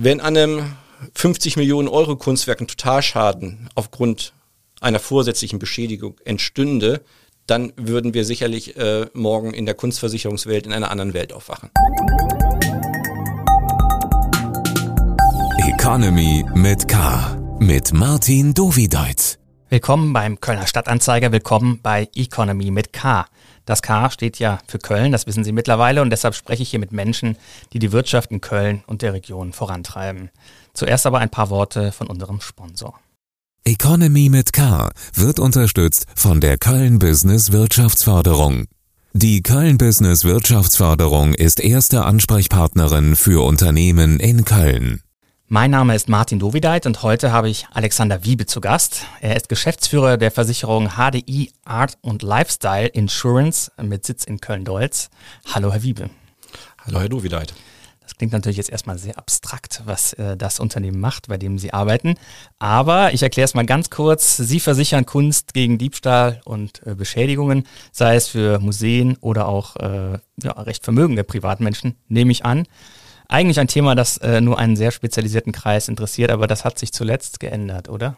Wenn an einem 50 Millionen Euro Kunstwerk ein Totalschaden aufgrund einer vorsätzlichen Beschädigung entstünde, dann würden wir sicherlich äh, morgen in der Kunstversicherungswelt in einer anderen Welt aufwachen. Economy mit K. Mit Martin Dovideit. Willkommen beim Kölner Stadtanzeiger, willkommen bei Economy mit K. Das K steht ja für Köln, das wissen Sie mittlerweile und deshalb spreche ich hier mit Menschen, die die Wirtschaft in Köln und der Region vorantreiben. Zuerst aber ein paar Worte von unserem Sponsor. Economy mit K wird unterstützt von der Köln Business Wirtschaftsförderung. Die Köln Business Wirtschaftsförderung ist erste Ansprechpartnerin für Unternehmen in Köln. Mein Name ist Martin Dovideit und heute habe ich Alexander Wiebe zu Gast. Er ist Geschäftsführer der Versicherung HDI Art und Lifestyle Insurance mit Sitz in Köln-Dolz. Hallo, Herr Wiebe. Hallo, Herr Dovideit. Das klingt natürlich jetzt erstmal sehr abstrakt, was äh, das Unternehmen macht, bei dem Sie arbeiten. Aber ich erkläre es mal ganz kurz. Sie versichern Kunst gegen Diebstahl und äh, Beschädigungen, sei es für Museen oder auch äh, ja, recht vermögende Privatmenschen, nehme ich an. Eigentlich ein Thema, das äh, nur einen sehr spezialisierten Kreis interessiert, aber das hat sich zuletzt geändert, oder?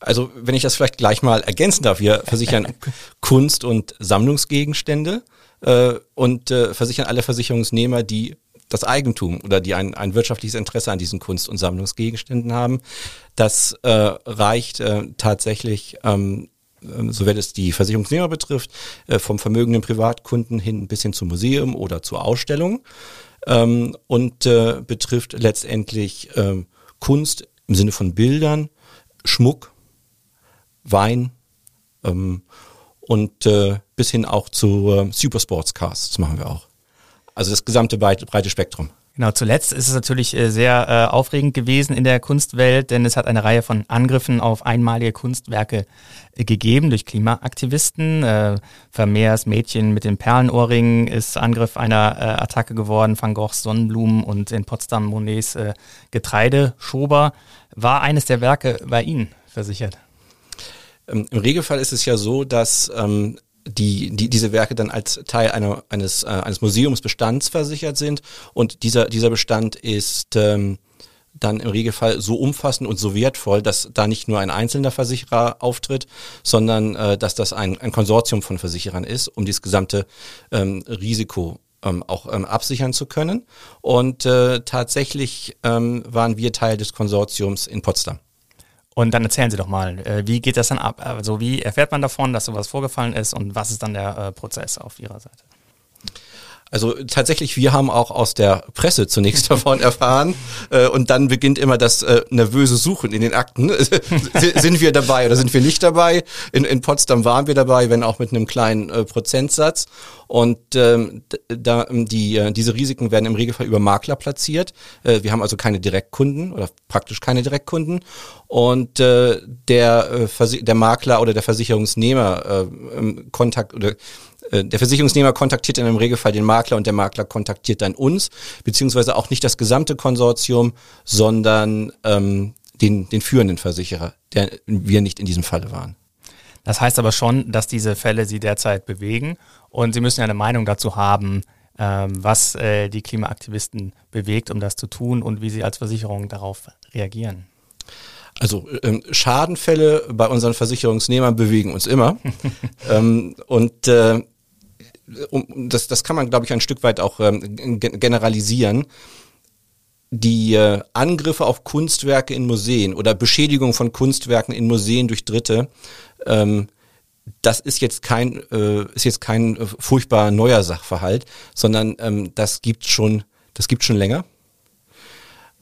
Also, wenn ich das vielleicht gleich mal ergänzen darf, wir versichern Kunst- und Sammlungsgegenstände äh, und äh, versichern alle Versicherungsnehmer, die das Eigentum oder die ein, ein wirtschaftliches Interesse an diesen Kunst- und Sammlungsgegenständen haben. Das äh, reicht äh, tatsächlich ähm, ähm soweit es die Versicherungsnehmer betrifft, äh, vom vermögenden Privatkunden hin bis hin zum Museum oder zur Ausstellung ähm, und äh, betrifft letztendlich ähm, Kunst im Sinne von Bildern, Schmuck, Wein ähm, und äh, bis hin auch zu äh, Supersportscars. Das machen wir auch. Also das gesamte breite, breite Spektrum. Genau, zuletzt ist es natürlich äh, sehr äh, aufregend gewesen in der Kunstwelt, denn es hat eine Reihe von Angriffen auf einmalige Kunstwerke äh, gegeben durch Klimaaktivisten. Vermeers Mädchen mit den Perlenohrringen ist Angriff einer Attacke geworden, Van Goghs Sonnenblumen und in Potsdam Monets Getreideschober. War eines der Werke bei Ihnen versichert? Ähm, Im Regelfall ist es ja so, dass ähm, die, die diese Werke dann als Teil einer, eines, äh, eines Museumsbestands versichert sind und dieser, dieser Bestand ist ähm, dann im Regelfall so umfassend und so wertvoll, dass da nicht nur ein einzelner Versicherer auftritt, sondern äh, dass das ein, ein Konsortium von Versicherern ist, um dieses gesamte ähm, Risiko ähm, auch ähm, absichern zu können. Und äh, tatsächlich ähm, waren wir Teil des Konsortiums in Potsdam. Und dann erzählen Sie doch mal, äh, wie geht das dann ab? Also wie erfährt man davon, dass sowas vorgefallen ist und was ist dann der äh, Prozess auf Ihrer Seite? Also tatsächlich, wir haben auch aus der Presse zunächst davon erfahren äh, und dann beginnt immer das äh, nervöse Suchen in den Akten. sind wir dabei oder sind wir nicht dabei? In, in Potsdam waren wir dabei, wenn auch mit einem kleinen äh, Prozentsatz. Und ähm, da, die, äh, diese Risiken werden im Regelfall über Makler platziert. Äh, wir haben also keine Direktkunden oder praktisch keine Direktkunden. Und äh, der, äh, der Makler oder der Versicherungsnehmer äh, Kontakt oder der Versicherungsnehmer kontaktiert in einem Regelfall den Makler und der Makler kontaktiert dann uns, beziehungsweise auch nicht das gesamte Konsortium, sondern ähm, den, den führenden Versicherer, der wir nicht in diesem Falle waren. Das heißt aber schon, dass diese Fälle Sie derzeit bewegen und Sie müssen ja eine Meinung dazu haben, ähm, was äh, die Klimaaktivisten bewegt, um das zu tun und wie Sie als Versicherung darauf reagieren. Also ähm, Schadenfälle bei unseren Versicherungsnehmern bewegen uns immer. ähm, und äh, um, das, das kann man, glaube ich, ein Stück weit auch ähm, generalisieren. Die äh, Angriffe auf Kunstwerke in Museen oder Beschädigung von Kunstwerken in Museen durch Dritte, ähm, das ist jetzt kein, äh, ist jetzt kein äh, furchtbar neuer Sachverhalt, sondern ähm, das gibt schon, das gibt schon länger.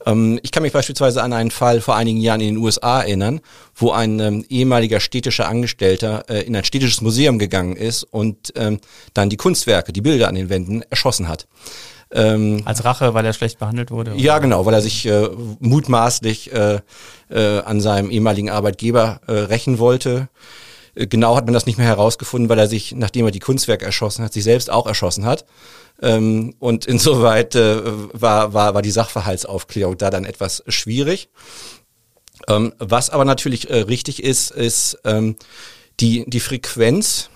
Ähm, ich kann mich beispielsweise an einen Fall vor einigen Jahren in den USA erinnern, wo ein ähm, ehemaliger städtischer Angestellter äh, in ein städtisches Museum gegangen ist und ähm, dann die Kunstwerke, die Bilder an den Wänden erschossen hat. Ähm, Als Rache, weil er schlecht behandelt wurde? Oder? Ja, genau, weil er sich äh, mutmaßlich äh, äh, an seinem ehemaligen Arbeitgeber äh, rächen wollte. Äh, genau hat man das nicht mehr herausgefunden, weil er sich, nachdem er die Kunstwerke erschossen hat, sich selbst auch erschossen hat. Ähm, und insoweit äh, war, war, war die Sachverhaltsaufklärung da dann etwas schwierig. Ähm, was aber natürlich äh, richtig ist, ist ähm, die, die Frequenz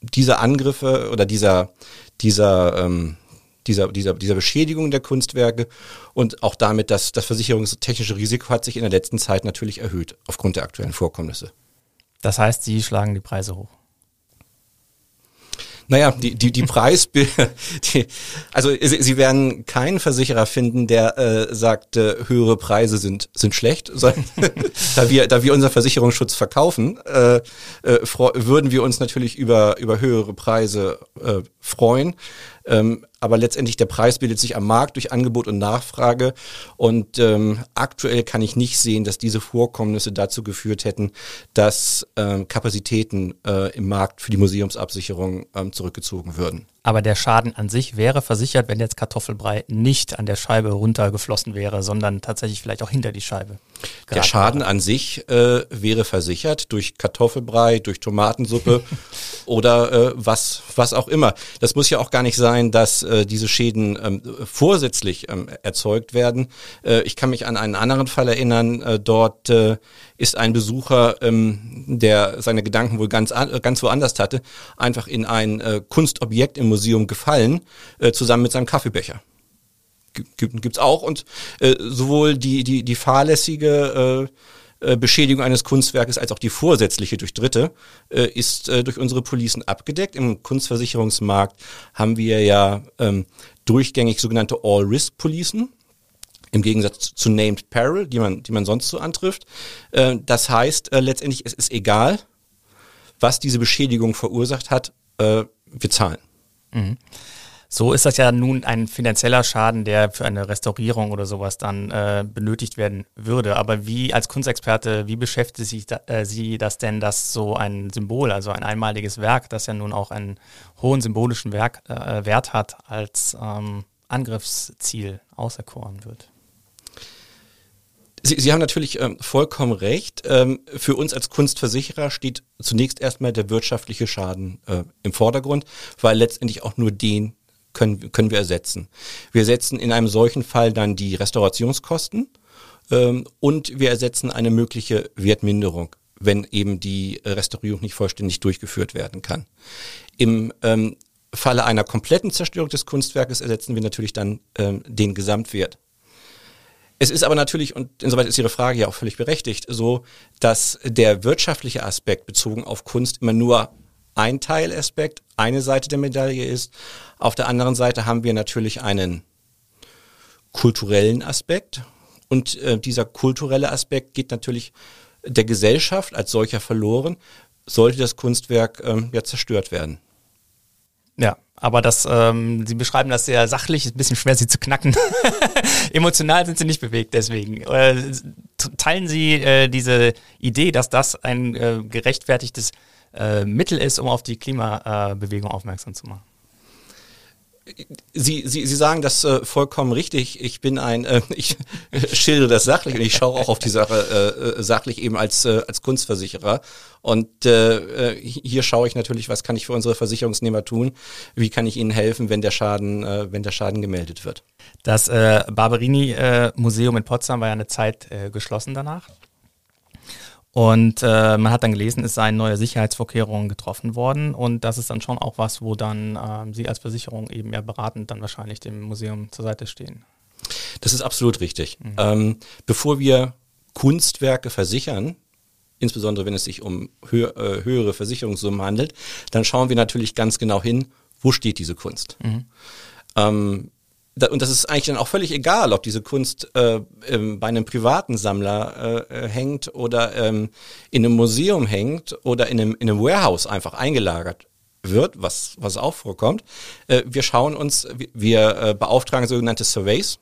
dieser Angriffe oder dieser, dieser, ähm, dieser, dieser, dieser Beschädigung der Kunstwerke und auch damit, dass das versicherungstechnische Risiko hat sich in der letzten Zeit natürlich erhöht aufgrund der aktuellen Vorkommnisse. Das heißt, Sie schlagen die Preise hoch. Naja, die, die, die Preis, die, also Sie, Sie werden keinen Versicherer finden, der äh, sagt, äh, höhere Preise sind, sind schlecht, da wir, da wir unseren Versicherungsschutz verkaufen, äh, äh, würden wir uns natürlich über, über höhere Preise äh, freuen. Ähm, aber letztendlich der Preis bildet sich am Markt durch Angebot und Nachfrage. Und ähm, aktuell kann ich nicht sehen, dass diese Vorkommnisse dazu geführt hätten, dass ähm, Kapazitäten äh, im Markt für die Museumsabsicherung ähm, zurückgezogen würden. Aber der Schaden an sich wäre versichert, wenn jetzt Kartoffelbrei nicht an der Scheibe runtergeflossen wäre, sondern tatsächlich vielleicht auch hinter die Scheibe. Der Schaden an sich äh, wäre versichert durch Kartoffelbrei, durch Tomatensuppe oder äh, was, was auch immer. Das muss ja auch gar nicht sein, dass äh, diese Schäden ähm, vorsätzlich ähm, erzeugt werden. Äh, ich kann mich an einen anderen Fall erinnern. Äh, dort äh, ist ein Besucher, ähm, der seine Gedanken wohl ganz, an, ganz woanders hatte, einfach in ein Kunstobjekt im Museum gefallen, äh, zusammen mit seinem Kaffeebecher. Gibt, gibt's auch und äh, sowohl die, die, die fahrlässige äh, äh, Beschädigung eines Kunstwerkes als auch die vorsätzliche durch Dritte äh, ist äh, durch unsere Policen abgedeckt. Im Kunstversicherungsmarkt haben wir ja ähm, durchgängig sogenannte All-Risk-Policen im Gegensatz zu Named Peril, die man, die man sonst so antrifft. Äh, das heißt, äh, letztendlich es ist egal, was diese Beschädigung verursacht hat, wir zahlen. Mhm. So ist das ja nun ein finanzieller Schaden, der für eine Restaurierung oder sowas dann äh, benötigt werden würde. Aber wie als Kunstexperte, wie beschäftigt sich da, äh, Sie das denn, dass so ein Symbol, also ein einmaliges Werk, das ja nun auch einen hohen symbolischen Werk, äh, Wert hat, als ähm, Angriffsziel auserkoren wird? Sie, Sie haben natürlich ähm, vollkommen recht. Ähm, für uns als Kunstversicherer steht zunächst erstmal der wirtschaftliche Schaden äh, im Vordergrund, weil letztendlich auch nur den können, können wir ersetzen. Wir ersetzen in einem solchen Fall dann die Restaurationskosten ähm, und wir ersetzen eine mögliche Wertminderung, wenn eben die Restaurierung nicht vollständig durchgeführt werden kann. Im ähm, Falle einer kompletten Zerstörung des Kunstwerkes ersetzen wir natürlich dann ähm, den Gesamtwert. Es ist aber natürlich, und insoweit ist Ihre Frage ja auch völlig berechtigt, so, dass der wirtschaftliche Aspekt bezogen auf Kunst immer nur ein Teilaspekt, eine Seite der Medaille ist. Auf der anderen Seite haben wir natürlich einen kulturellen Aspekt. Und äh, dieser kulturelle Aspekt geht natürlich der Gesellschaft als solcher verloren, sollte das Kunstwerk ähm, ja zerstört werden. Ja, aber das, ähm, Sie beschreiben das sehr sachlich, ist ein bisschen schwer, Sie zu knacken. Emotional sind Sie nicht bewegt, deswegen. Äh, teilen Sie äh, diese Idee, dass das ein äh, gerechtfertigtes äh, Mittel ist, um auf die Klimabewegung aufmerksam zu machen? Sie, Sie, Sie sagen das äh, vollkommen richtig. Ich bin ein, äh, ich schildere das sachlich und ich schaue auch auf die Sache äh, sachlich eben als, äh, als Kunstversicherer. Und äh, äh, hier schaue ich natürlich, was kann ich für unsere Versicherungsnehmer tun? Wie kann ich ihnen helfen, wenn der Schaden, äh, wenn der Schaden gemeldet wird? Das äh, Barberini äh, in Potsdam war ja eine Zeit äh, geschlossen danach. Und äh, man hat dann gelesen, es seien neue Sicherheitsvorkehrungen getroffen worden und das ist dann schon auch was, wo dann äh, Sie als Versicherung eben ja beratend dann wahrscheinlich dem Museum zur Seite stehen. Das ist absolut richtig. Mhm. Ähm, bevor wir Kunstwerke versichern, insbesondere wenn es sich um hö äh, höhere Versicherungssummen handelt, dann schauen wir natürlich ganz genau hin, wo steht diese Kunst. Mhm. Ähm, und das ist eigentlich dann auch völlig egal, ob diese Kunst äh, ähm, bei einem privaten Sammler äh, äh, hängt oder ähm, in einem Museum hängt oder in einem, in einem Warehouse einfach eingelagert wird, was, was auch vorkommt. Äh, wir schauen uns, wir äh, beauftragen sogenannte Surveys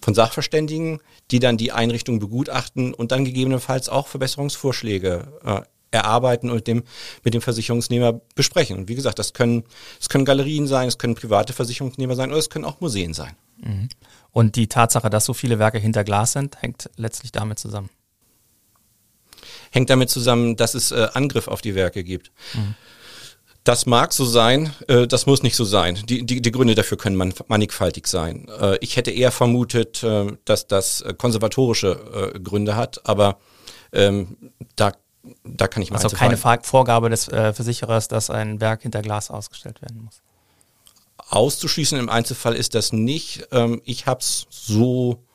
von Sachverständigen, die dann die Einrichtung begutachten und dann gegebenenfalls auch Verbesserungsvorschläge äh, erarbeiten und mit dem, mit dem Versicherungsnehmer besprechen. Und wie gesagt, das können, es können Galerien sein, es können private Versicherungsnehmer sein oder es können auch Museen sein. Mhm. Und die Tatsache, dass so viele Werke hinter Glas sind, hängt letztlich damit zusammen. Hängt damit zusammen, dass es äh, Angriff auf die Werke gibt. Mhm. Das mag so sein, äh, das muss nicht so sein. Die, die, die Gründe dafür können man, mannigfaltig sein. Äh, ich hätte eher vermutet, äh, dass das äh, konservatorische äh, Gründe hat, aber ähm, da da kann ich mal Also keine Vorgabe des äh, Versicherers, dass ein Werk hinter Glas ausgestellt werden muss. auszuschließen im Einzelfall ist das nicht. Ähm, ich habe es so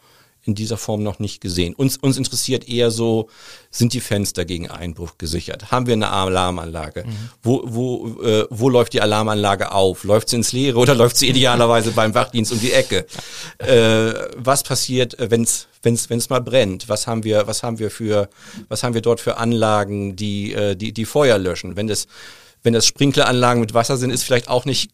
in dieser Form noch nicht gesehen. Uns, uns interessiert eher so, sind die Fenster gegen Einbruch gesichert? Haben wir eine Alarmanlage? Mhm. Wo, wo, äh, wo läuft die Alarmanlage auf? Läuft sie ins Leere oder läuft sie idealerweise beim Wachdienst um die Ecke? Äh, was passiert, äh, wenn es wenn's, wenn's mal brennt? Was haben wir, was haben wir für, was haben wir dort für Anlagen, die, äh, die, die Feuer löschen? Wenn das, wenn das Sprinkleranlagen mit Wasser sind, ist vielleicht auch nicht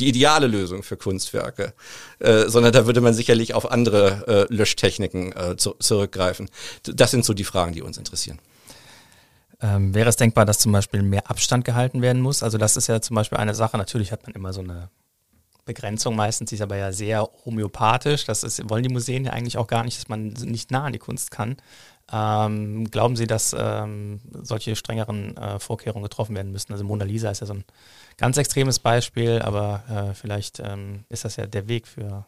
die ideale Lösung für Kunstwerke, äh, sondern da würde man sicherlich auf andere äh, Löschtechniken äh, zu, zurückgreifen. Das sind so die Fragen, die uns interessieren. Ähm, wäre es denkbar, dass zum Beispiel mehr Abstand gehalten werden muss? Also das ist ja zum Beispiel eine Sache, natürlich hat man immer so eine Begrenzung meistens, die ist aber ja sehr homöopathisch. Das ist, wollen die Museen ja eigentlich auch gar nicht, dass man nicht nah an die Kunst kann. Ähm, glauben Sie, dass ähm, solche strengeren äh, Vorkehrungen getroffen werden müssen? Also Mona Lisa ist ja so ein ganz extremes Beispiel, aber äh, vielleicht ähm, ist das ja der Weg für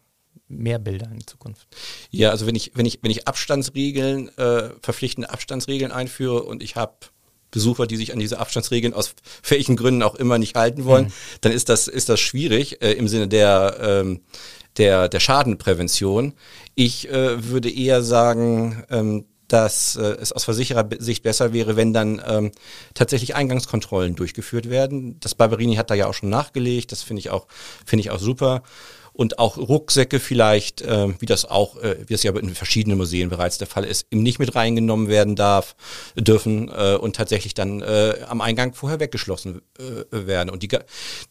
mehr Bilder in Zukunft. Ja, also wenn ich, wenn ich, wenn ich Abstandsregeln, äh, verpflichtende Abstandsregeln einführe und ich habe Besucher, die sich an diese Abstandsregeln aus welchen Gründen auch immer nicht halten wollen, mhm. dann ist das, ist das schwierig äh, im Sinne der, ähm, der, der Schadenprävention. Ich äh, würde eher sagen, ähm, dass äh, es aus Versicherersicht besser wäre, wenn dann ähm, tatsächlich Eingangskontrollen durchgeführt werden. Das Barberini hat da ja auch schon nachgelegt, das finde ich auch finde ich auch super und auch Rucksäcke vielleicht, äh, wie das auch, äh, wie es ja in verschiedenen Museen bereits der Fall ist, nicht mit reingenommen werden darf, dürfen äh, und tatsächlich dann äh, am Eingang vorher weggeschlossen äh, werden. Und die,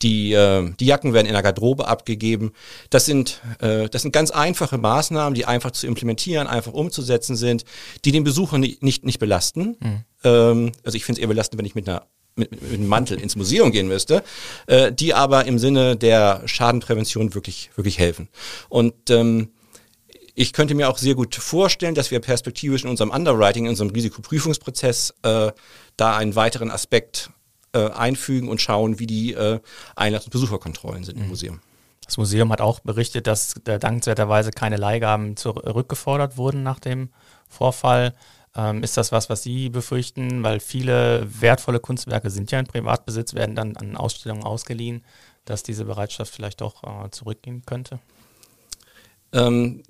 die, äh, die Jacken werden in der Garderobe abgegeben. Das sind, das sind ganz einfache Maßnahmen, die einfach zu implementieren, einfach umzusetzen sind, die den Besucher nicht, nicht, nicht belasten. Mhm. Ähm, also ich finde es eher belastend, wenn ich mit einer mit, mit einem Mantel ins Museum gehen müsste, äh, die aber im Sinne der Schadenprävention wirklich, wirklich helfen. Und ähm, ich könnte mir auch sehr gut vorstellen, dass wir perspektivisch in unserem Underwriting, in unserem Risikoprüfungsprozess äh, da einen weiteren Aspekt äh, einfügen und schauen, wie die äh, Einlass- und Besucherkontrollen sind mhm. im Museum. Das Museum hat auch berichtet, dass dankenswerterweise keine Leihgaben zurückgefordert wurden nach dem Vorfall. Ähm, ist das was, was Sie befürchten? Weil viele wertvolle Kunstwerke sind ja in Privatbesitz, werden dann an Ausstellungen ausgeliehen, dass diese Bereitschaft vielleicht doch äh, zurückgehen könnte? Ähm,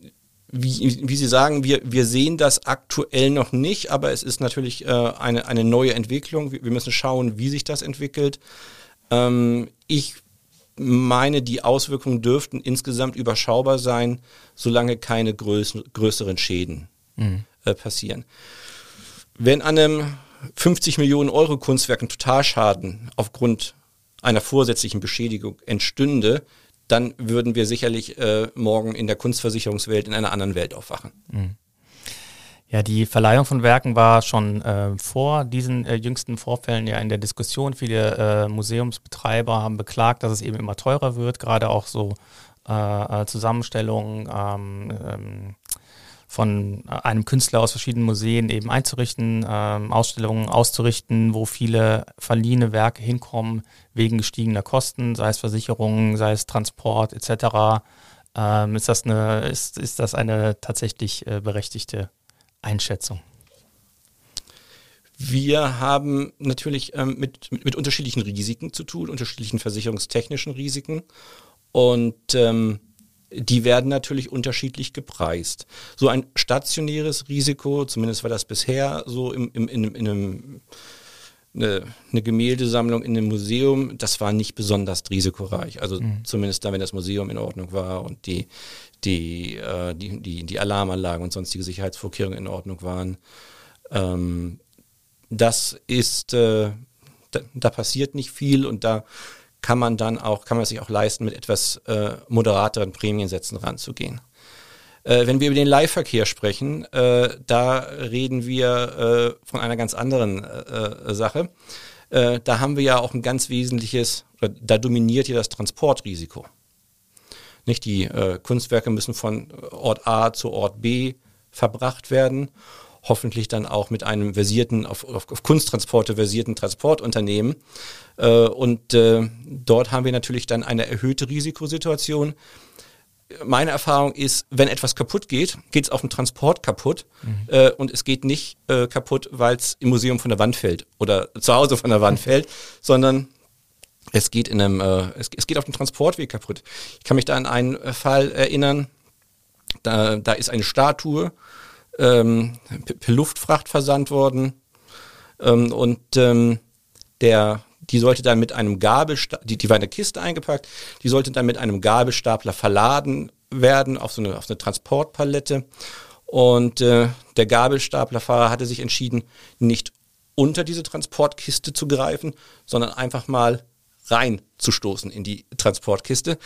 wie, wie Sie sagen, wir, wir sehen das aktuell noch nicht, aber es ist natürlich äh, eine, eine neue Entwicklung. Wir, wir müssen schauen, wie sich das entwickelt. Ähm, ich meine, die Auswirkungen dürften insgesamt überschaubar sein, solange keine größ größeren Schäden mhm. Äh, passieren. Wenn an einem 50 Millionen Euro Kunstwerk ein Totalschaden aufgrund einer vorsätzlichen Beschädigung entstünde, dann würden wir sicherlich äh, morgen in der Kunstversicherungswelt in einer anderen Welt aufwachen. Mhm. Ja, die Verleihung von Werken war schon äh, vor diesen äh, jüngsten Vorfällen ja in der Diskussion. Viele äh, Museumsbetreiber haben beklagt, dass es eben immer teurer wird, gerade auch so äh, äh, Zusammenstellungen, ähm, ähm, von einem Künstler aus verschiedenen Museen eben einzurichten, ähm, Ausstellungen auszurichten, wo viele verliehene Werke hinkommen wegen gestiegener Kosten, sei es Versicherungen, sei es Transport etc. Ähm, ist, das eine, ist, ist das eine tatsächlich äh, berechtigte Einschätzung? Wir haben natürlich ähm, mit, mit, mit, unterschiedlichen Risiken zu tun, unterschiedlichen versicherungstechnischen Risiken. Und ähm, die werden natürlich unterschiedlich gepreist. So ein stationäres Risiko, zumindest war das bisher so im, im, in, in einem eine, eine Gemäldesammlung in einem Museum, das war nicht besonders risikoreich. Also mhm. zumindest dann, wenn das Museum in Ordnung war und die, die, äh, die, die, die Alarmanlagen und sonstige Sicherheitsvorkehrungen in Ordnung waren. Ähm, das ist, äh, da, da passiert nicht viel und da kann man dann auch, kann man sich auch leisten, mit etwas äh, moderateren Prämiensätzen ranzugehen. Äh, wenn wir über den Leihverkehr sprechen, äh, da reden wir äh, von einer ganz anderen äh, Sache. Äh, da haben wir ja auch ein ganz wesentliches, da dominiert ja das Transportrisiko. Nicht die Kunstwerke müssen von Ort A zu Ort B verbracht werden hoffentlich dann auch mit einem versierten, auf, auf, Kunsttransporte versierten Transportunternehmen. Äh, und äh, dort haben wir natürlich dann eine erhöhte Risikosituation. Meine Erfahrung ist, wenn etwas kaputt geht, geht es auf dem Transport kaputt mhm. äh, und es geht nicht kaputt, weil es im Museum von der Wand fällt oder zu Hause von der Wand fällt, sondern es geht in einem, es, es geht auf dem Transportweg kaputt. Ich kann mich da an einen Fall erinnern. Da, da ist eine Statue ähm, per Luftfracht versandt worden ähm, und ähm, der die sollte dann mit einem Gabelstapler, die, die war in eine Kiste eingepackt, die sollte dann mit einem Gabelstapler verladen werden auf so eine, auf eine Transportpalette. Und äh, der Gabelstaplerfahrer hatte sich entschieden, nicht unter diese Transportkiste zu greifen, sondern einfach mal reinzustoßen in die Transportkiste.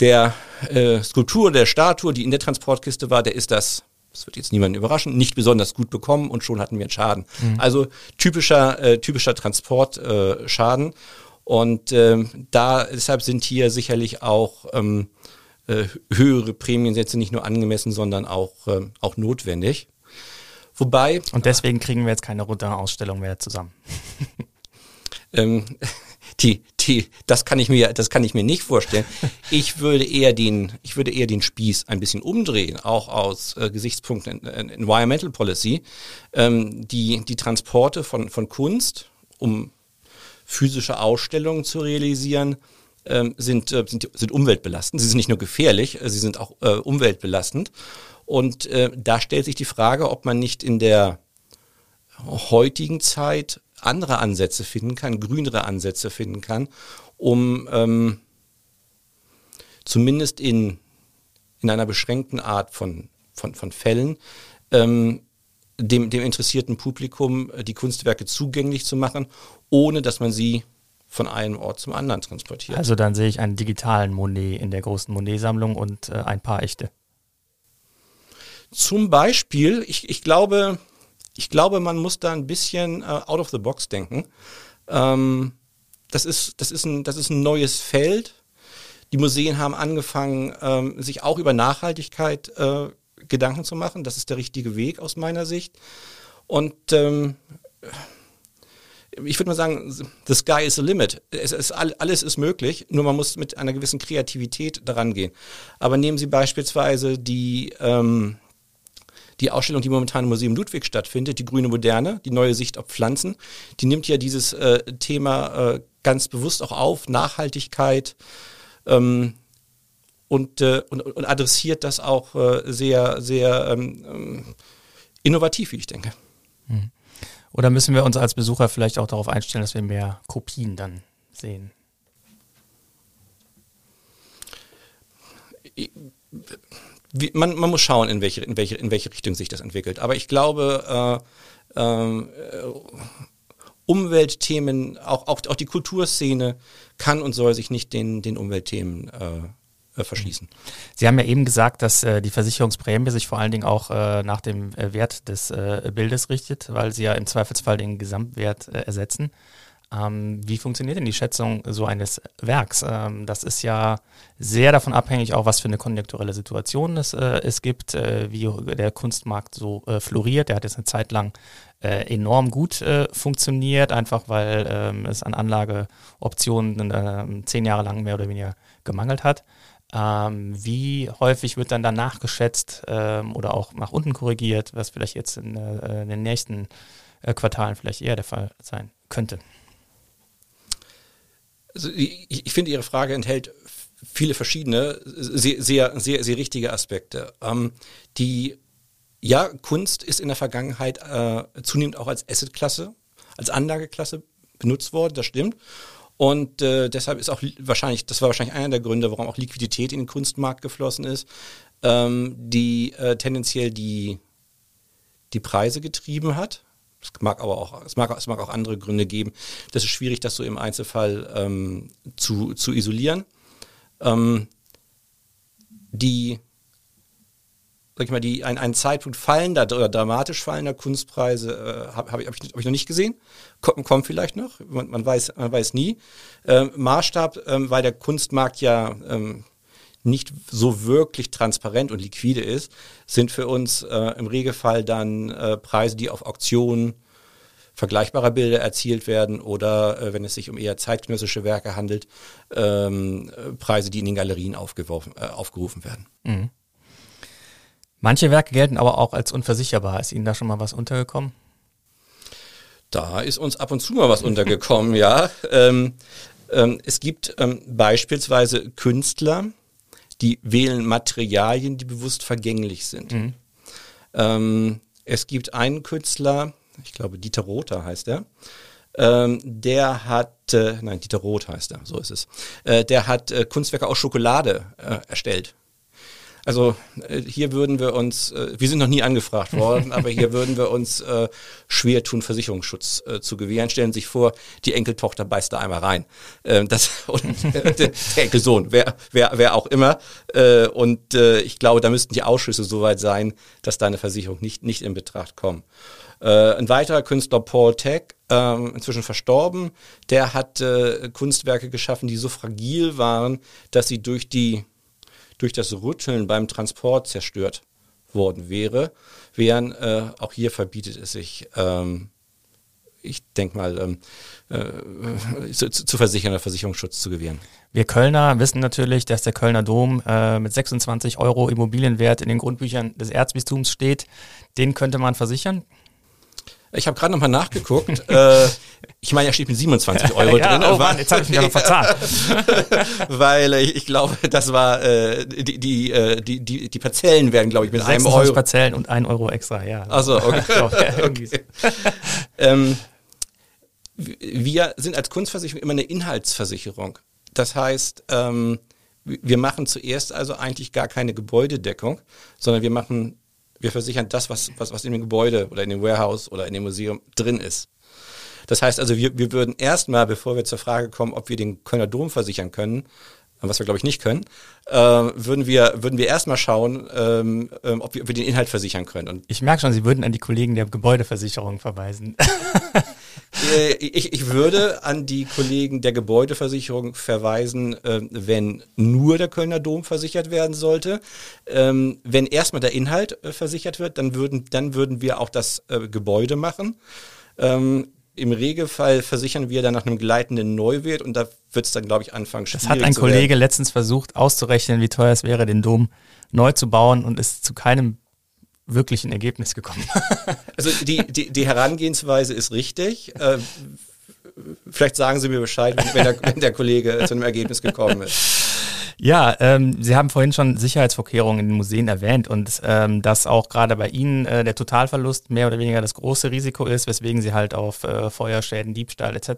Der äh, Skulptur, der Statue, die in der Transportkiste war, der ist das, das wird jetzt niemanden überraschen, nicht besonders gut bekommen und schon hatten wir einen Schaden. Mhm. Also typischer, äh, typischer Transportschaden. Äh, und ähm, da deshalb sind hier sicherlich auch ähm, äh, höhere Prämiensätze nicht nur angemessen, sondern auch, äh, auch notwendig. Wobei. Und deswegen kriegen wir jetzt keine Runter-Ausstellung mehr zusammen. ähm, die, die, das kann ich mir, das kann ich mir nicht vorstellen. Ich würde eher den, ich würde eher den Spieß ein bisschen umdrehen, auch aus äh, Gesichtspunkten Environmental Policy. Ähm, die, die Transporte von, von Kunst, um physische Ausstellungen zu realisieren, ähm, sind, äh, sind, sind umweltbelastend. Sie sind nicht nur gefährlich, äh, sie sind auch äh, umweltbelastend. Und äh, da stellt sich die Frage, ob man nicht in der heutigen Zeit andere Ansätze finden kann, grünere Ansätze finden kann, um ähm, zumindest in, in einer beschränkten Art von, von, von Fällen ähm, dem, dem interessierten Publikum äh, die Kunstwerke zugänglich zu machen, ohne dass man sie von einem Ort zum anderen transportiert. Also dann sehe ich einen digitalen Monet in der großen Monet-Sammlung und äh, ein paar echte. Zum Beispiel, ich, ich glaube, ich glaube, man muss da ein bisschen äh, out of the box denken. Ähm, das, ist, das, ist ein, das ist ein neues Feld. Die Museen haben angefangen, ähm, sich auch über Nachhaltigkeit äh, Gedanken zu machen. Das ist der richtige Weg aus meiner Sicht. Und ähm, ich würde mal sagen, the sky is the limit. Es ist, alles ist möglich, nur man muss mit einer gewissen Kreativität daran gehen. Aber nehmen Sie beispielsweise die, ähm, die Ausstellung, die momentan im Museum Ludwig stattfindet, die Grüne Moderne, die neue Sicht auf Pflanzen, die nimmt ja dieses äh, Thema äh, ganz bewusst auch auf, Nachhaltigkeit ähm, und, äh, und, und, adressiert das auch äh, sehr, sehr ähm, ähm, innovativ, wie ich denke. Hm. Oder müssen wir uns als Besucher vielleicht auch darauf einstellen, dass wir mehr Kopien dann sehen? Wie, man, man muss schauen, in welche, in, welche, in welche Richtung sich das entwickelt. Aber ich glaube, äh, äh, Umweltthemen, auch, auch, auch die Kulturszene kann und soll sich nicht den, den Umweltthemen äh, äh verschließen. Sie haben ja eben gesagt, dass äh, die Versicherungsprämie sich vor allen Dingen auch äh, nach dem äh, Wert des äh, Bildes richtet, weil sie ja im Zweifelsfall den Gesamtwert ersetzen. Ähm, wie funktioniert denn die Schätzung so eines Werks? Ähm, das ist ja sehr davon abhängig, auch was für eine konjunkturelle Situation es, äh, es gibt, äh, wie der Kunstmarkt so äh, floriert. Der hat jetzt eine Zeit lang äh, enorm gut äh, funktioniert, einfach weil ähm, es an Anlageoptionen ähm, zehn Jahre lang mehr oder weniger gemangelt hat. Ähm, wie häufig wird dann danach geschätzt ähm, oder auch nach unten korrigiert, was vielleicht jetzt in, äh, in den nächsten Quartalen vielleicht eher der Fall sein könnte? Also ich, ich finde, Ihre Frage enthält viele verschiedene, sehr, sehr, sehr, sehr richtige Aspekte. Ähm, die, ja, Kunst ist in der Vergangenheit äh, zunehmend auch als Assetklasse, als Anlageklasse benutzt worden, das stimmt. Und äh, deshalb ist auch wahrscheinlich, das war wahrscheinlich einer der Gründe, warum auch Liquidität in den Kunstmarkt geflossen ist, ähm, die äh, tendenziell die, die Preise getrieben hat. Es mag aber auch, es mag, es mag auch andere Gründe geben. Das ist schwierig, das so im Einzelfall ähm, zu, zu isolieren. Ähm, die, sag ich mal, die, ein, ein Zeitpunkt fallender oder dramatisch fallender Kunstpreise äh, habe hab ich, hab ich, noch nicht gesehen. Kommt, kommt vielleicht noch, man, man, weiß, man weiß nie. Ähm, Maßstab, ähm, weil der Kunstmarkt ja ähm, nicht so wirklich transparent und liquide ist, sind für uns äh, im Regelfall dann äh, Preise, die auf Auktionen vergleichbarer Bilder erzielt werden oder äh, wenn es sich um eher zeitgenössische Werke handelt, ähm, Preise, die in den Galerien aufgeworfen, äh, aufgerufen werden. Mhm. Manche Werke gelten aber auch als unversicherbar. Ist Ihnen da schon mal was untergekommen? Da ist uns ab und zu mal was untergekommen, ja. Ähm, Ähm, es gibt ähm, beispielsweise Künstler, die wählen Materialien, die bewusst vergänglich sind. Mhm. Ähm, es gibt einen Künstler, ich glaube Dieter Rother heißt er, ähm, der hat, äh, nein, Dieter Roth heißt er, so ist es, äh, der hat äh, Kunstwerke aus Schokolade äh, erstellt. Also äh, hier würden wir uns, äh, wir sind noch nie angefragt worden, aber hier würden wir uns äh, schwer tun, Versicherungsschutz zu gewähren. Stellen Sie sich vor, die Enkeltochter beißt da einmal rein. Äh, das, und, der Enkelsohn, wer, wer, wer auch immer. Und ich glaube, da müssten die Ausschüsse soweit sein, dass da eine Versicherung nicht, nicht in Betracht kommen. Äh, ein weiterer Künstler, Paul Tech, äh, inzwischen verstorben, der hat äh, Kunstwerke geschaffen, die so fragil waren, dass sie durch die durch das Rütteln beim Transport zerstört worden wäre, während äh, auch hier verbietet es sich, ähm, ich denke mal, ähm, äh, zu, zu versichern oder Versicherungsschutz zu gewähren. Wir Kölner wissen natürlich, dass der Kölner Dom äh, mit 26 Euro Immobilienwert in den Grundbüchern des Erzbistums steht. Den könnte man versichern. Ich habe gerade nochmal nachgeguckt. äh, ich meine, er steht mit 27 Euro ja, drin. Oh Mann, jetzt habe ich mich aber verzahnt. Weil äh, ich glaube, das war äh, die, die, äh, die, die, die Parzellen werden, glaube ich, mit einem Euro. Parzellen und ein Euro extra, ja. Also okay. okay. ähm, wir sind als Kunstversicherung immer eine Inhaltsversicherung. Das heißt, ähm, wir machen zuerst also eigentlich gar keine Gebäudedeckung, sondern wir machen wir versichern das, was, was, was in dem Gebäude oder in dem Warehouse oder in dem Museum drin ist. Das heißt also, wir, wir würden erstmal, bevor wir zur Frage kommen, ob wir den Kölner Dom versichern können, was wir glaube ich nicht können, äh, würden wir würden wir erstmal schauen, ähm, ähm, ob, wir, ob wir den Inhalt versichern können. Und ich merke schon, Sie würden an die Kollegen der Gebäudeversicherung verweisen. Äh, ich, ich würde an die Kollegen der Gebäudeversicherung verweisen, äh, wenn nur der Kölner Dom versichert werden sollte. Ähm, wenn erstmal der Inhalt äh, versichert wird, dann würden, dann würden wir auch das äh, Gebäude machen. Ähm, Im Regelfall versichern wir dann nach einem gleitenden Neuwert und da wird es dann, glaube ich, anfangen schwierig Das hat ein Kollege letztens versucht auszurechnen, wie teuer es wäre, den Dom neu zu bauen und ist zu keinem wirklich ein Ergebnis gekommen. also die, die, die Herangehensweise ist richtig. Äh, vielleicht sagen Sie mir Bescheid, wenn der, wenn der Kollege zu einem Ergebnis gekommen ist. Ja, ähm, Sie haben vorhin schon Sicherheitsvorkehrungen in den Museen erwähnt und ähm, dass auch gerade bei Ihnen äh, der Totalverlust mehr oder weniger das große Risiko ist, weswegen Sie halt auf äh, Feuerschäden, Diebstahl etc.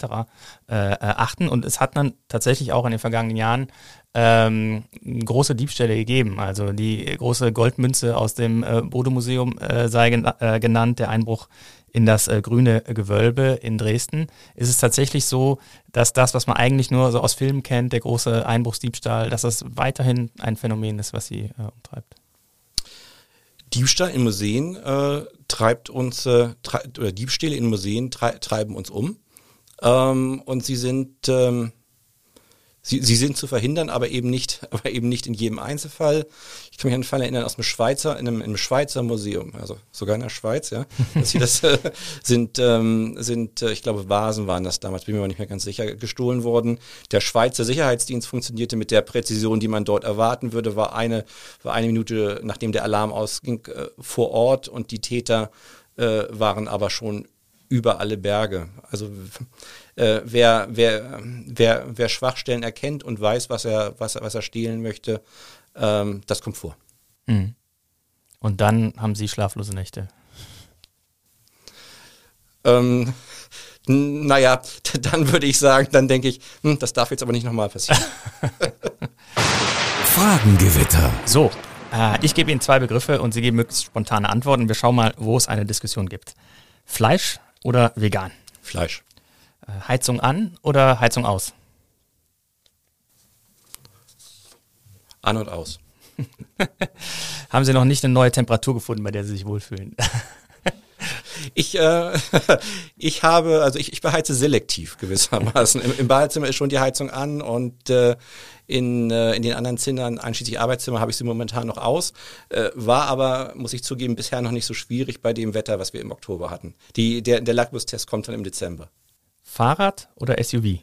Äh, äh, achten. Und es hat dann tatsächlich auch in den vergangenen Jahren ähm, große Diebstähle gegeben. Also die große Goldmünze aus dem äh, Bode-Museum äh, sei gen äh, genannt, der Einbruch in das äh, grüne Gewölbe in Dresden. Ist es tatsächlich so, dass das, was man eigentlich nur so aus Filmen kennt, der große Einbruchsdiebstahl, dass das weiterhin ein Phänomen ist, was sie äh, umtreibt? Diebstahl in Museen äh, treibt uns, äh, tre oder Diebstähle in Museen treiben uns um. Ähm, und sie sind ähm, Sie, sie sind zu verhindern, aber eben nicht, aber eben nicht in jedem Einzelfall. Ich kann mich an einen Fall erinnern aus einem Schweizer, in einem, in einem Schweizer Museum, also sogar in der Schweiz, ja. Dass sie das äh, sind, ähm, sind, äh, ich glaube, Vasen waren das damals, bin mir aber nicht mehr ganz sicher, gestohlen worden. Der Schweizer Sicherheitsdienst funktionierte mit der Präzision, die man dort erwarten würde, war eine, war eine Minute, nachdem der Alarm ausging, äh, vor Ort und die Täter äh, waren aber schon über alle Berge. Also äh, wer, wer, wer, wer Schwachstellen erkennt und weiß, was er, was, was er stehlen möchte, ähm, das kommt vor. Mhm. Und dann haben Sie schlaflose Nächte. Ähm, naja, dann würde ich sagen, dann denke ich, hm, das darf jetzt aber nicht nochmal passieren. Fragengewitter. So, äh, ich gebe Ihnen zwei Begriffe und Sie geben möglichst spontane Antworten. Wir schauen mal, wo es eine Diskussion gibt. Fleisch oder vegan? Fleisch. Äh, Heizung an oder Heizung aus? An und aus. Haben Sie noch nicht eine neue Temperatur gefunden, bei der Sie sich wohlfühlen? Ich, äh, ich habe, also ich, ich beheize selektiv gewissermaßen. Im, Im Badezimmer ist schon die Heizung an und äh, in, äh, in den anderen Zimmern, einschließlich Arbeitszimmer, habe ich sie momentan noch aus. Äh, war aber, muss ich zugeben, bisher noch nicht so schwierig bei dem Wetter, was wir im Oktober hatten. Die, der, der Lackmustest kommt dann im Dezember. Fahrrad oder SUV?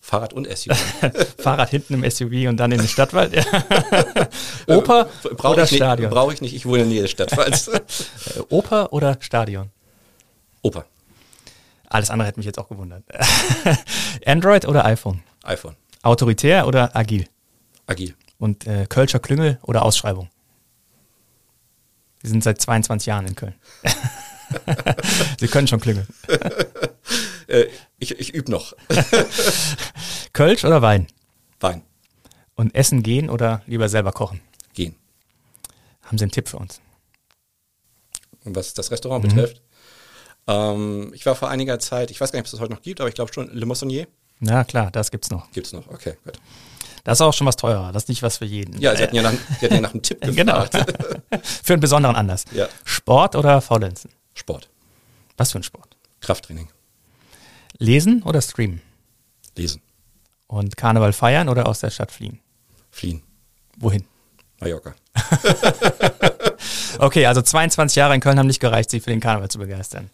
Fahrrad und SUV. Fahrrad hinten im SUV und dann in den Stadtwald. Oper Brauch oder Stadion? Brauche ich nicht, ich wohne in der Nähe des Stadtwalds. Oper oder Stadion? Oper. Alles andere hätte mich jetzt auch gewundert. Android oder iPhone? iPhone. Autoritär oder agil? Agil. Und äh, Kölscher Klüngel oder Ausschreibung? Sie sind seit 22 Jahren in Köln. Sie können schon klingeln. Äh, ich ich übe noch. Kölsch oder Wein? Wein. Und essen gehen oder lieber selber kochen? Gehen. Haben Sie einen Tipp für uns? Und was das Restaurant betrifft. Ähm, ich war vor einiger Zeit, ich weiß gar nicht, ob es das heute noch gibt, aber ich glaube schon, Le Moissonnier Ja, klar, das gibt's noch. gibt es noch. Okay, gut. Das ist auch schon was teurer. Das ist nicht was für jeden. Ja, Sie hatten ja nach, Sie hatten ja nach einem Tipp Genau. gefragt. für einen besonderen Anlass. Ja. Sport oder Faulenzen? Sport. Was für ein Sport? Krafttraining. Lesen oder streamen? Lesen. Und Karneval feiern oder aus der Stadt fliehen? Fliehen. Wohin? Mallorca. Okay, also 22 Jahre in Köln haben nicht gereicht, Sie für den Karneval zu begeistern.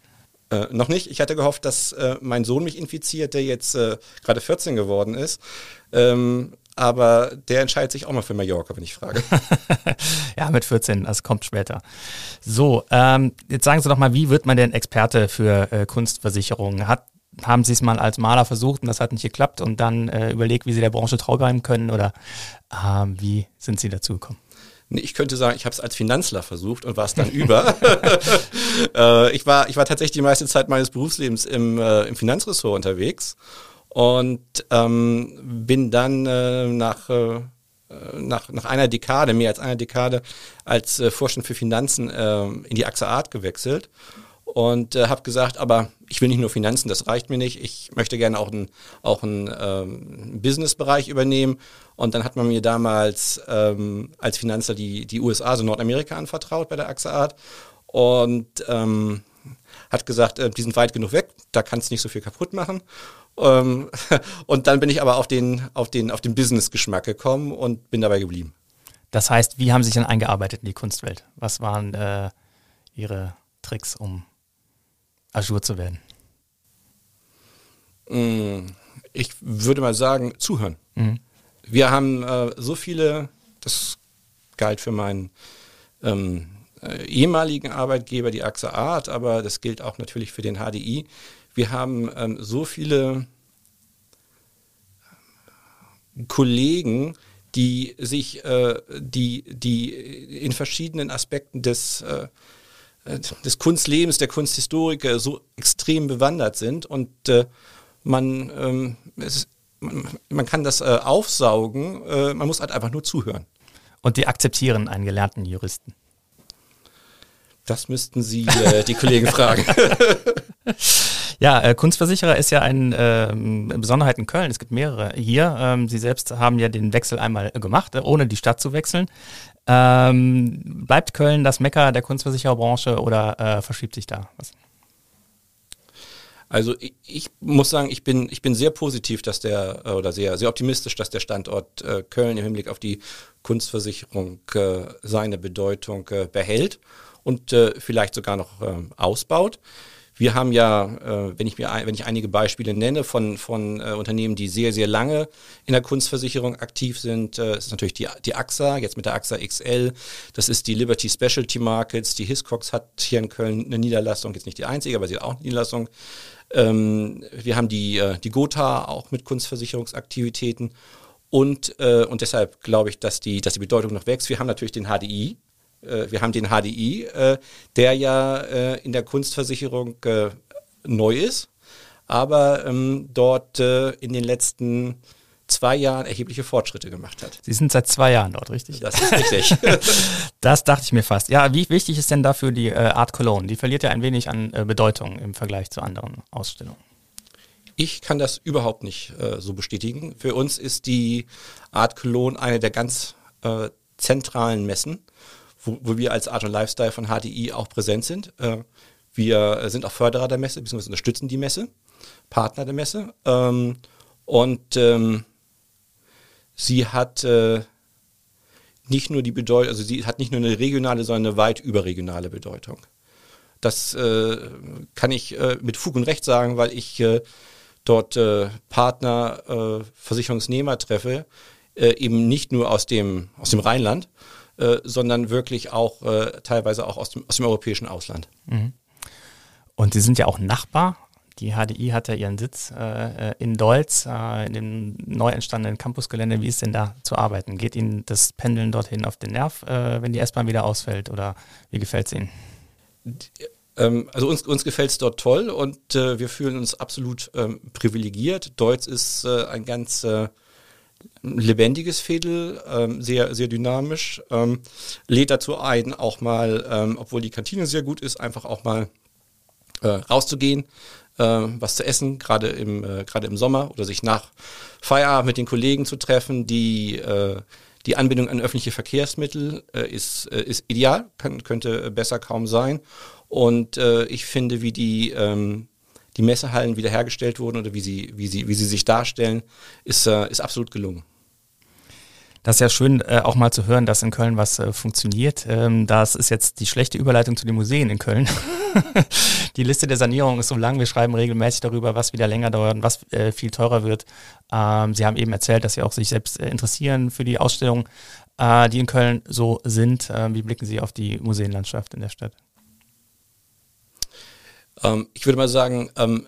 Äh, noch nicht. Ich hatte gehofft, dass äh, mein Sohn mich infiziert, der jetzt äh, gerade 14 geworden ist. Ähm, aber der entscheidet sich auch mal für Mallorca, wenn ich frage. ja, mit 14, das kommt später. So, ähm, jetzt sagen Sie doch mal, wie wird man denn Experte für äh, Kunstversicherungen? Hat, haben Sie es mal als Maler versucht und das hat nicht geklappt und dann äh, überlegt, wie Sie der Branche treu bleiben können oder ähm, wie sind Sie dazu gekommen? Ich könnte sagen, ich habe es als Finanzler versucht und war es dann über. äh, ich, war, ich war tatsächlich die meiste Zeit meines Berufslebens im, äh, im Finanzressort unterwegs und ähm, bin dann äh, nach, äh, nach, nach einer Dekade, mehr als einer Dekade, als äh, Vorstand für Finanzen äh, in die AXA Art gewechselt und äh, habe gesagt, aber ich will nicht nur Finanzen, das reicht mir nicht. Ich möchte gerne auch einen auch einen, ähm, Businessbereich übernehmen. Und dann hat man mir damals ähm, als Finanzer die, die USA, also Nordamerika, anvertraut bei der AXA Art und ähm, hat gesagt, äh, die sind weit genug weg, da kannst du nicht so viel kaputt machen. Ähm, und dann bin ich aber auf den, auf den, auf den Business-Geschmack gekommen und bin dabei geblieben. Das heißt, wie haben Sie sich denn eingearbeitet in die Kunstwelt? Was waren äh, Ihre Tricks, um Ajour zu werden? Mm, Ich würde mal sagen, zuhören. Wir haben äh, so viele, das galt für meinen ähm, äh, ehemaligen Arbeitgeber, die AXA Art, aber das gilt auch natürlich für den HDI. Wir haben ähm, so viele Kollegen, die sich, äh, die, die in verschiedenen Aspekten des, äh, äh, des Kunstlebens, der Kunsthistoriker so extrem bewandert sind und äh, man, ähm, es, man, man kann das äh, aufsaugen, äh, man muss halt einfach nur zuhören. Und die akzeptieren einen gelernten Juristen. Das müssten Sie äh, die Kollegen fragen. Ja, äh, Kunstversicherer ist ja eine ähm, Besonderheit in Köln. Es gibt mehrere hier. Ähm, Sie selbst haben ja den Wechsel einmal äh, gemacht, äh, ohne die Stadt zu wechseln. Ähm, bleibt Köln das Mekka der Kunstversichererbranche oder äh, verschiebt sich da was? Also ich, ich muss sagen, ich bin, ich bin sehr positiv, dass der, äh, oder sehr, sehr optimistisch, dass der Standort äh, Köln im Hinblick auf die Kunstversicherung äh, seine Bedeutung äh, behält und äh, vielleicht sogar noch ähm, ausbaut. Wir haben ja, äh, wenn ich mir wenn ich einige Beispiele nenne von von äh, Unternehmen, die sehr sehr lange in der Kunstversicherung aktiv sind, äh, ist natürlich die die AXA jetzt mit der AXA XL, das ist die Liberty Specialty Markets, die Hiscox hat hier in Köln eine Niederlassung, jetzt nicht die einzige, aber sie hat auch eine Niederlassung. Ähm, wir haben die die Gotha auch mit Kunstversicherungsaktivitäten und äh, und deshalb glaube ich, dass die dass die Bedeutung noch wächst. Wir haben natürlich den HDI, äh, wir haben den HDI, äh, der ja äh, in der Kunstversicherung äh, neu ist, aber ähm, dort äh, in den letzten zwei Jahren erhebliche Fortschritte gemacht hat. Sie sind seit zwei Jahren dort, richtig? Das ist richtig. Das dachte ich mir fast. Ja, wie wichtig ist denn dafür die Art Cologne? Die verliert ja ein wenig an Bedeutung im Vergleich zu anderen Ausstellungen. Ich kann das überhaupt nicht äh, so bestätigen. Für uns ist die Art Cologne eine der ganz äh, zentralen Messen, wo, wo wir als Art und Lifestyle von HDI auch präsent sind. Äh, wir sind auch Förderer der Messe, beziehungsweise unterstützen die Messe, Partner der Messe. Ähm, und ähm, sie hat äh, nicht nur die Bedeutung, also sie hat nicht nur eine regionale, sondern eine weit überregionale Bedeutung. Das äh, kann ich äh, mit Fug und Recht sagen, weil ich äh, dort äh, Partner, äh, Versicherungsnehmer treffe, eben nicht nur aus dem, aus dem Rheinland, äh, sondern wirklich auch äh, teilweise auch aus dem, aus dem europäischen Ausland. Und Sie sind ja auch Nachbar Die HDI hat ja ihren Sitz äh, äh, in Deutz, äh, in dem neu entstandenen Campusgelände. Wie ist denn da zu arbeiten? Geht Ihnen das Pendeln dorthin auf den Nerv, äh, wenn die S-Bahn wieder ausfällt oder wie gefällt es Ihnen? Ähm, also uns, uns gefällt es dort toll und äh, wir fühlen uns absolut ähm, privilegiert. Deutz ist äh, ein ganz lebendiges Fädel, ähm, sehr, sehr dynamisch, ähm, lädt dazu ein, auch mal, ähm, obwohl die Kantine sehr gut ist, einfach auch mal äh, rauszugehen, äh, was zu essen, gerade im, äh, im Sommer oder sich nach Feierabend mit den Kollegen zu treffen, die äh, die Anbindung an öffentliche Verkehrsmittel äh, ist, äh, ist ideal, kann, könnte besser kaum sein. Und ich finde, wie die, ähm, die Messehallen wiederhergestellt wurden oder wie sie, wie sie, wie sie sich darstellen, ist, äh, ist absolut gelungen. Das ist ja schön, äh, auch mal zu hören, dass in Köln was äh, funktioniert. Ähm, das ist jetzt die schlechte Überleitung zu den Museen in Köln. die Liste der Sanierung ist so lang. Wir schreiben regelmäßig darüber, was wieder länger dauert und was äh, viel teurer wird. Ähm, Sie haben eben erzählt, dass Sie auch sich selbst äh, interessieren für die Ausstellungen, äh, die in Köln so sind. Ähm, wie blicken Sie auf die Museenlandschaft in der Stadt? Ähm, ich würde mal sagen, ähm,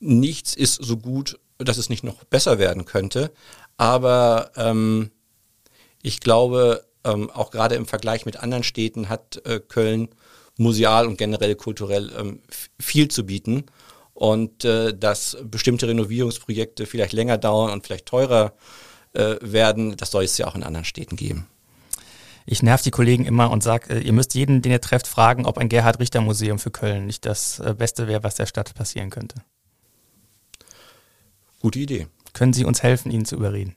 nichts ist so gut, dass es nicht noch besser werden könnte. Aber ähm, ich glaube, ähm, auch gerade im Vergleich mit anderen Städten hat äh, Köln museal und generell kulturell ähm, viel zu bieten. Und äh, dass bestimmte Renovierungsprojekte vielleicht länger dauern und vielleicht teurer äh, werden, das soll es ja auch in anderen Städten geben. Ich nerv die Kollegen immer und sage, äh, ihr müsst jeden, den ihr trefft, fragen, ob ein Gerhard-Richter-Museum für Köln nicht das äh, Beste wäre, was der Stadt passieren könnte. Gute Idee. Können Sie uns helfen, ihn zu überreden?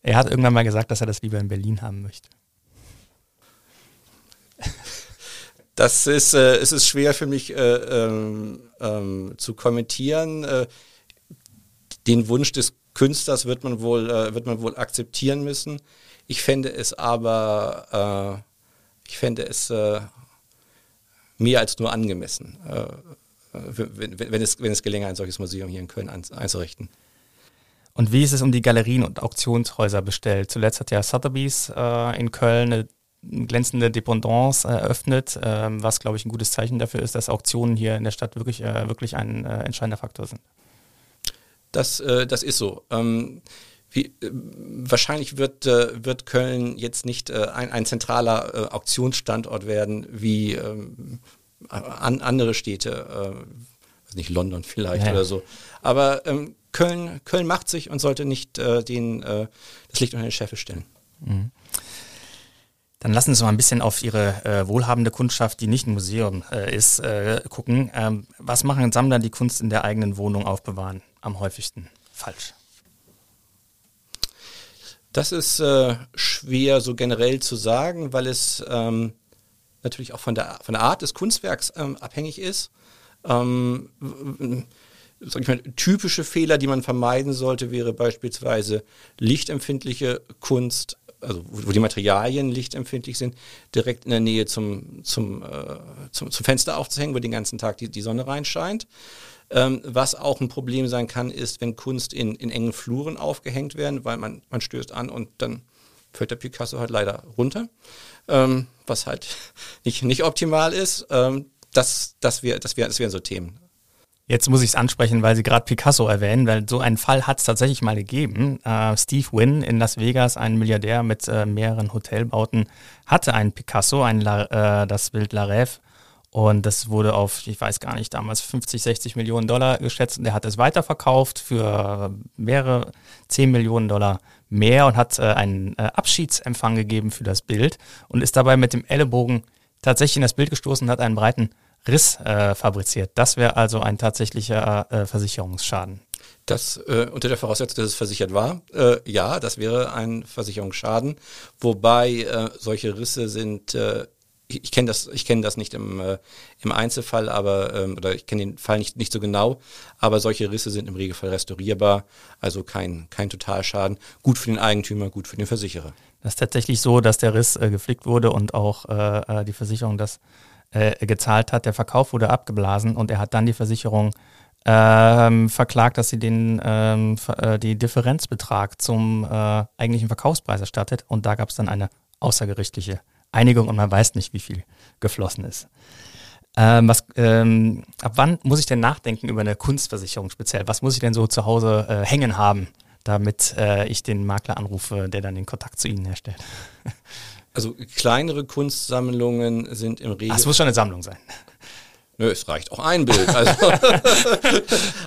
Er hat irgendwann mal gesagt, dass er das lieber in Berlin haben möchte. Das ist, äh, es ist schwer für mich äh, ähm, ähm, zu kommentieren. Äh, den Wunsch des Künstlers wird man wohl, äh, wird man wohl akzeptieren müssen. Ich fände es aber, äh, ich fände es äh, mehr als nur angemessen, wenn, wenn, es, wenn es gelänge, ein solches Museum hier in Köln einzurichten. Und wie ist es um die Galerien und Auktionshäuser bestellt? Zuletzt hat ja Sotheby's äh, in Köln eine glänzende Dependance eröffnet, äh, was, glaube ich, ein gutes Zeichen dafür ist, dass Auktionen hier in der Stadt wirklich, äh, wirklich ein äh, entscheidender Faktor sind. Das, äh, das ist so. Wie, äh, wahrscheinlich wird, wird Köln jetzt nicht ein, ein zentraler Auktionsstandort werden wie ähm, an, andere Städte, weiß nicht, London vielleicht ja. oder so. Aber ähm, Köln, Köln macht sich und sollte nicht äh, den, äh, das Licht unter den Scheffel stellen. Mhm. Dann lassen Sie mal ein bisschen auf Ihre äh, wohlhabende Kundschaft, die nicht ein Museum äh, ist, äh, gucken. Ähm, was machen Sammler, die Kunst in der eigenen Wohnung aufbewahren, am häufigsten falsch? Das ist äh, schwer so generell zu sagen, weil es ähm, natürlich auch von der, von der Art des Kunstwerks ähm, abhängig ist. Ähm, mal, typische Fehler, die man vermeiden sollte, wäre beispielsweise lichtempfindliche Kunst, also wo die Materialien lichtempfindlich sind, direkt in der Nähe zum, zum, äh, zum, zum, Fenster aufzuhängen, wo den ganzen Tag die, die Sonne reinscheint. Ähm, was auch ein Problem sein kann, ist, wenn Kunst in, in engen Fluren aufgehängt werden, weil man, man stößt an und dann fällt der Picasso halt leider runter, ähm, was halt nicht, nicht optimal ist. Ähm, das, das, wär, das, wär, das wären so Themen. Jetzt muss ich es ansprechen, weil Sie gerade Picasso erwähnen, weil so einen Fall hat es tatsächlich mal gegeben. Äh, Steve Wynn in Las Vegas, ein Milliardär mit äh, mehreren Hotelbauten, hatte einen Picasso, ein La, äh, das Bild La Rêve. Und das wurde auf, ich weiß gar nicht, damals 50, 60 Millionen Dollar geschätzt. Und er hat es weiterverkauft für mehrere 10 Millionen Dollar mehr und hat äh, einen äh, Abschiedsempfang gegeben für das Bild und ist dabei mit dem Ellenbogen tatsächlich in das Bild gestoßen und hat einen breiten Riss äh, fabriziert. Das wäre also ein tatsächlicher äh, Versicherungsschaden. Das äh, unter der Voraussetzung, dass es versichert war, äh, ja, das wäre ein Versicherungsschaden. Wobei äh, solche Risse sind, äh, ich, ich kenne das, ich das nicht im, äh, im Einzelfall, aber ähm, oder ich kenne den Fall nicht, nicht so genau, aber solche Risse sind im Regelfall restaurierbar, also kein, kein Totalschaden. Gut für den Eigentümer, gut für den Versicherer. Das ist tatsächlich so, dass der Riss äh, geflickt wurde und auch äh, äh die Versicherung das äh, gezahlt hat. Der Verkauf wurde abgeblasen und er hat dann die Versicherung ähm, verklagt, dass sie den ähm, äh, die Differenzbetrag zum eigentlichen Verkaufspreis erstattet. Und da gab es dann eine außergerichtliche Einigung und man weiß nicht, wie viel geflossen ist. Ähm, was, ähm, ab wann muss ich denn nachdenken über eine Kunstversicherung speziell? Was muss ich denn so zu Hause äh, hängen haben, damit äh, ich den Makler anrufe, der dann den Kontakt zu Ihnen herstellt? Also kleinere Kunstsammlungen sind im Regel. Ach, es muss schon eine Sammlung sein. Nö, es reicht auch ein Bild. Also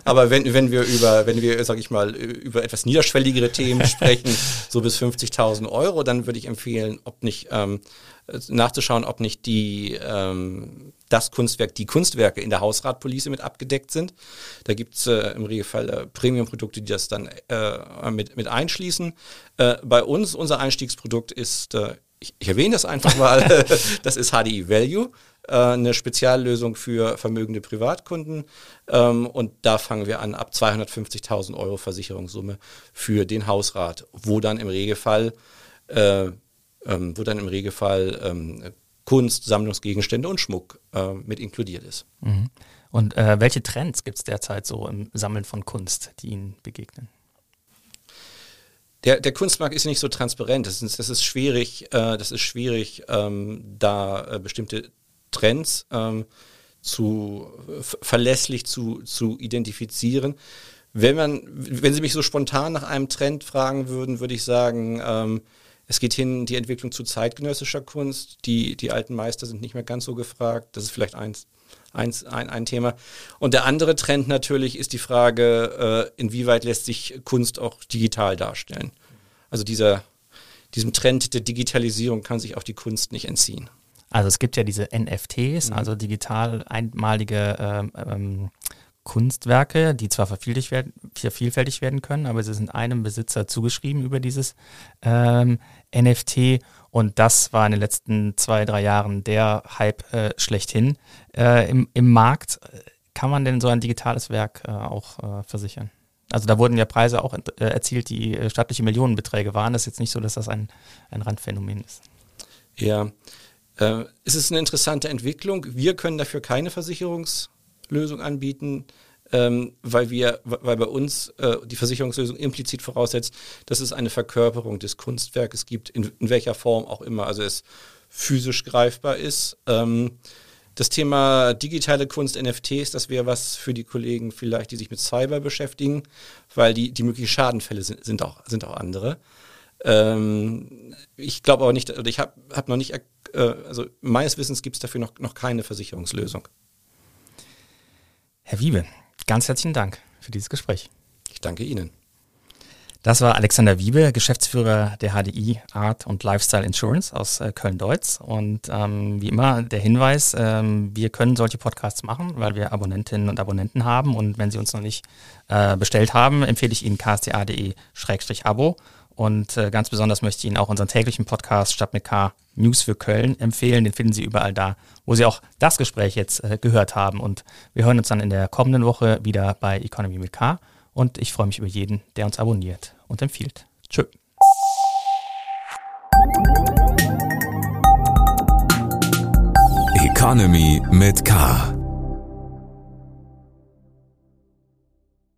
Aber wenn, wenn wir über, wenn wir, sag ich mal, über etwas niederschwelligere Themen sprechen, so bis 50.000 Euro, dann würde ich empfehlen, ob nicht ähm, nachzuschauen, ob nicht die ähm, das Kunstwerk, die Kunstwerke in der Hausratpolice mit abgedeckt sind. Da gibt's äh, im Regelfall äh, Premium-Produkte, die das dann äh, mit, mit einschließen. Äh, bei uns, unser Einstiegsprodukt ist, äh, ich, ich erwähne das einfach mal, das ist HDI Value. Äh, eine Speziallösung für vermögende Privatkunden. Ähm, und da fangen wir an ab 250.000 Euro Versicherungssumme für den Hausrat, wo dann im Regelfall, äh, ähm, wo dann im Regelfall ähm, Kunst, Sammlungsgegenstände und Schmuck äh, mit inkludiert ist. Mhm. Und welche Trends gibt es derzeit so im Sammeln von Kunst, die Ihnen begegnen? Der, der Kunstmarkt ist nicht so transparent. Das ist, das ist schwierig, äh, das ist schwierig, ähm, da äh, bestimmte Trends ähm, zu verlässlich zu, zu identifizieren. Wenn man, wenn Sie mich so spontan nach einem Trend fragen würden, würde ich sagen, ähm, es geht hin die Entwicklung zu zeitgenössischer Kunst. Die, die alten Meister sind nicht mehr ganz so gefragt. Das ist vielleicht eins, eins, ein, ein Thema. Und der andere Trend natürlich ist die Frage, äh, inwieweit lässt sich Kunst auch digital darstellen. Also dieser, diesem Trend der Digitalisierung kann sich auch die Kunst nicht entziehen. Also es gibt ja diese NFTs, mhm. also digital einmalige ähm, ähm, Kunstwerke, die zwar vervielfältig werden, werden können, aber sie sind einem Besitzer zugeschrieben über dieses ähm, NFT und das war in den letzten zwei, drei Jahren der Hype äh, schlechthin äh, im, im Markt. Kann man denn so ein digitales Werk äh, auch äh, versichern? Also da wurden ja Preise auch äh, erzielt, die äh, stattliche Millionenbeträge waren. Das ist jetzt nicht so, dass das ein, ein Randphänomen ist. Ja, äh, es ist eine interessante Entwicklung. Wir können dafür keine Versicherungslösung anbieten, ähm, weil wir, weil bei uns äh, die Versicherungslösung implizit voraussetzt, dass es eine Verkörperung des Kunstwerkes gibt, in, in welcher Form auch immer, also es physisch greifbar ist. Ähm, das Thema digitale Kunst, NFTs, das wäre was für die Kollegen vielleicht, die sich mit Cyber beschäftigen, weil die, die möglichen Schadenfälle sind, sind, auch, sind auch andere. Ähm, ich glaube aber nicht, oder ich habe hab noch nicht, äh, also meines Wissens gibt es dafür noch, noch keine Versicherungslösung. Herr Wiebe, ganz herzlichen Dank für dieses Gespräch. Ich danke Ihnen. Das war Alexander Wiebe, Geschäftsführer der HDI Art und Lifestyle Insurance aus äh, Köln-Deutz. Und ähm, wie immer der Hinweis, ähm, wir können solche Podcasts machen, weil wir Abonnentinnen und Abonnenten haben. Und wenn Sie uns noch nicht äh, bestellt haben, empfehle ich Ihnen ksta.de-abo und äh, ganz besonders möchte ich Ihnen auch unseren täglichen Podcast Stadt mit K News für Köln empfehlen. Den finden Sie überall da, wo Sie auch das Gespräch jetzt äh, gehört haben. Und wir hören uns dann in der kommenden Woche wieder bei Economy mit K. Und ich freue mich über jeden, der uns abonniert und empfiehlt. Tschö. Economy mit K